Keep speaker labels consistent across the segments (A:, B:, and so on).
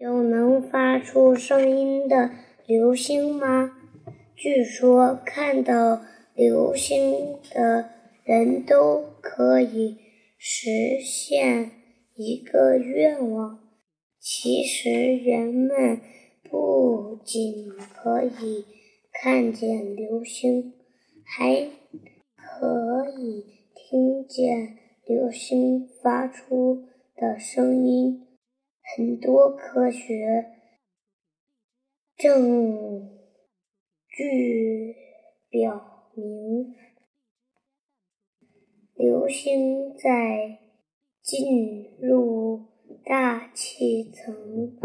A: 有能发出声音的流星吗？据说看到流星的人都可以实现一个愿望。其实人们不仅可以看见流星，还可以听见流星发出的声音。很多科学证据表明，流星在进入大气层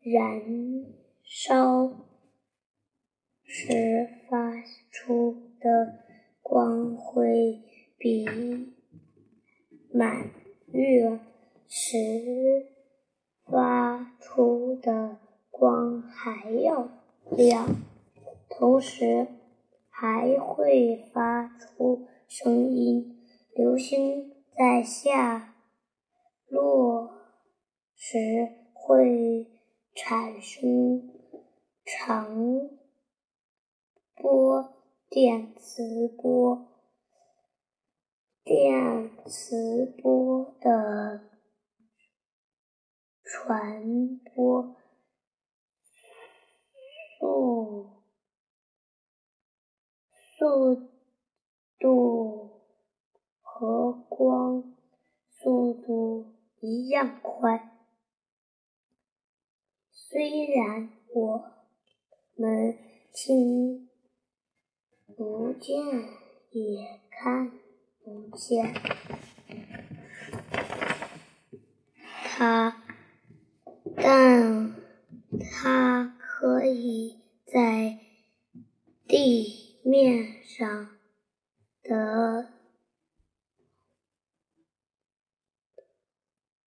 A: 燃烧时发出的光辉比满。月时发出的光还要亮，同时还会发出声音。流星在下落时会产生长波电磁波。电磁波的传播速速度和光速度一样快。虽然我们听不见，也看。不见它，但它可以在地面上的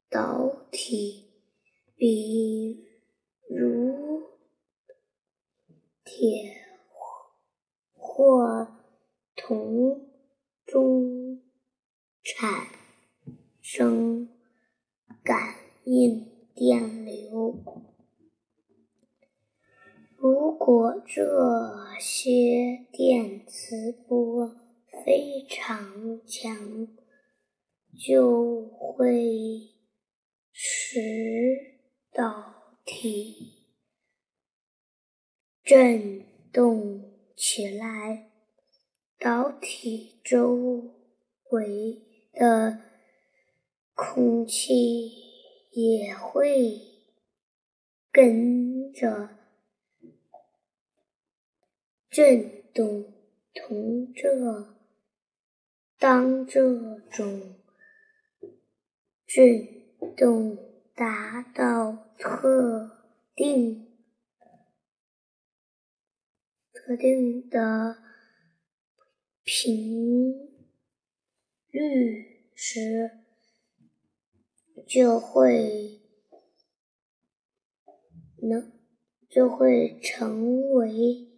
A: 导体，比如铁或铜中。产生感应电流。如果这些电磁波非常强，就会使导体振动起来，导体周围。的空气也会跟着震动。同这当这种震动达到特定特定的频。率时，就会能就会成为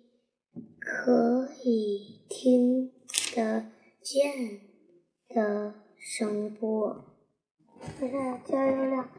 A: 可以听得见的声波。加油量。